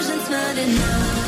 illusion's not enough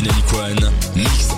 Dynamic One. Mix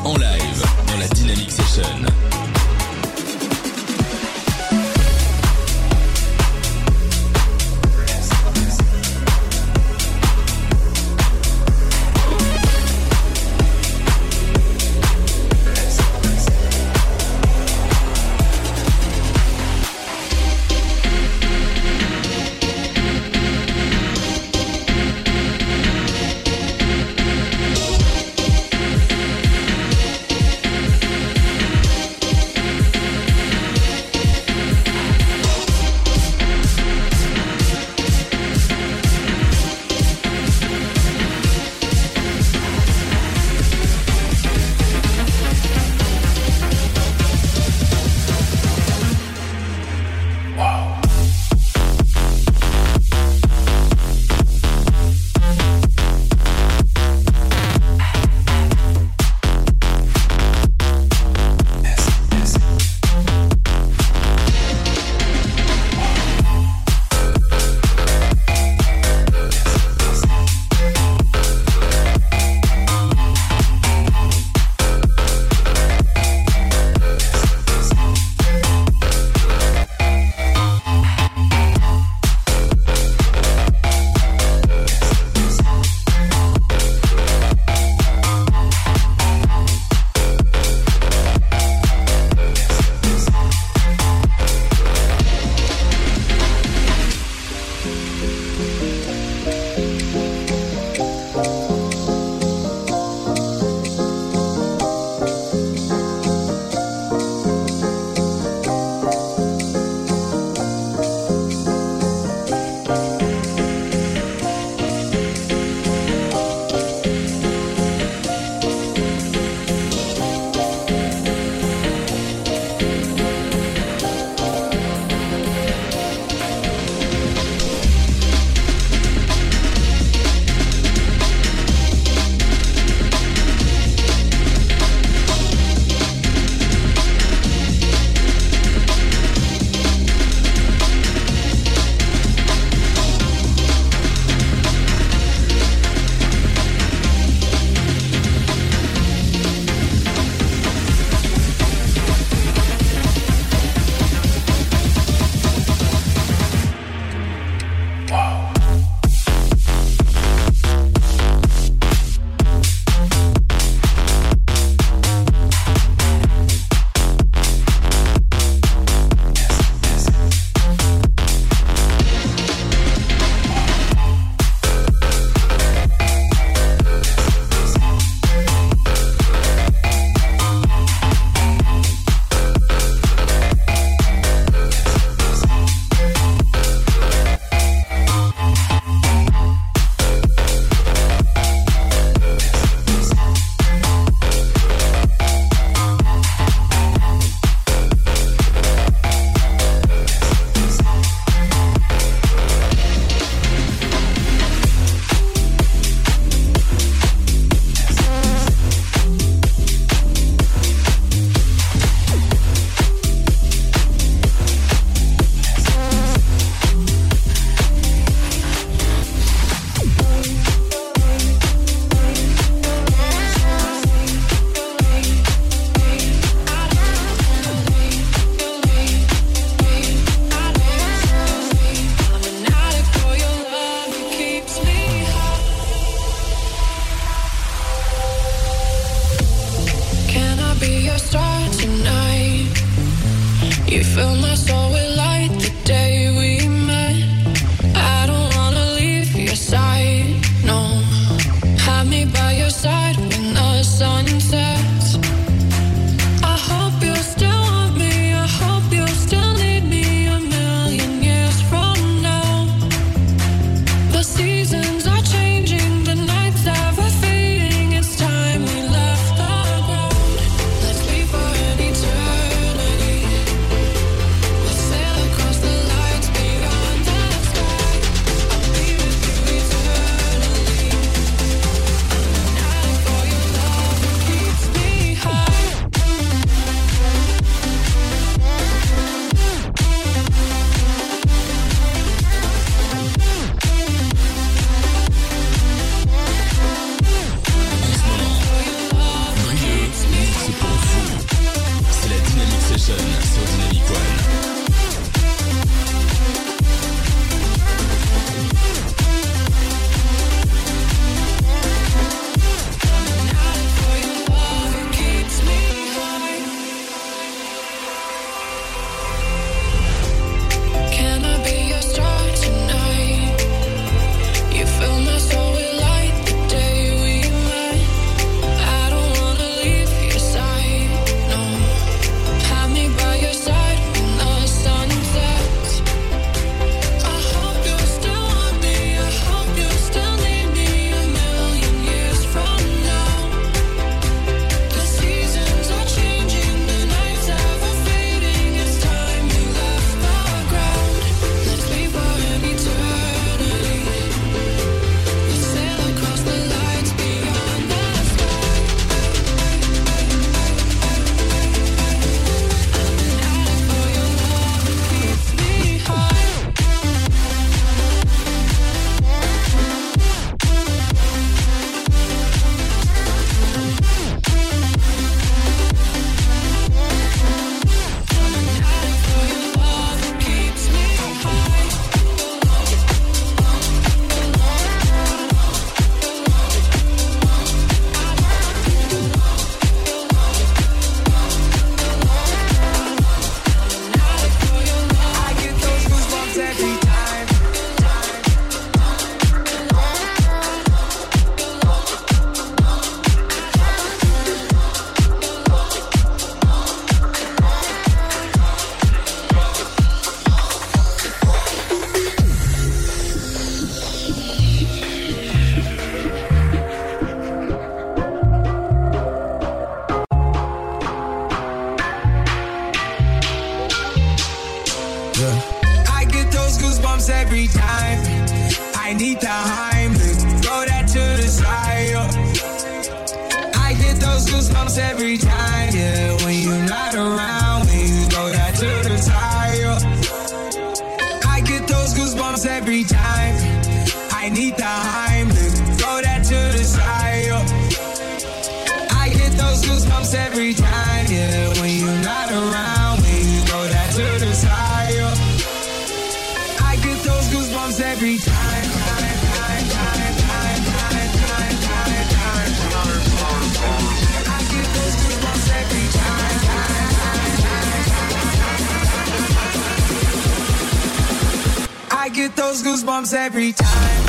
those goosebumps every time.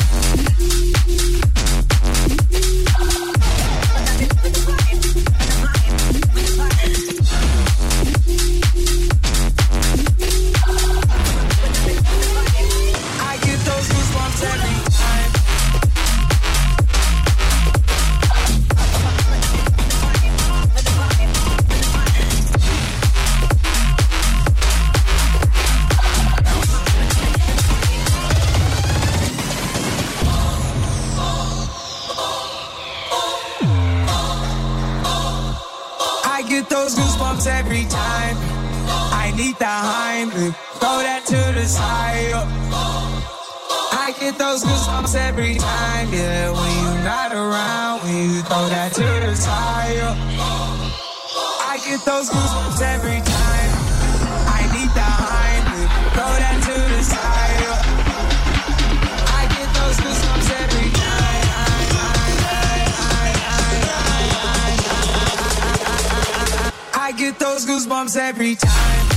bombs every time. I need that Heimlich, throw that to the side. I get those goosebumps every time, yeah. When you're not around, when you throw that to the side. I get those goosebumps every time. I need that Heimlich, throw that to the side. Get those goosebumps every time.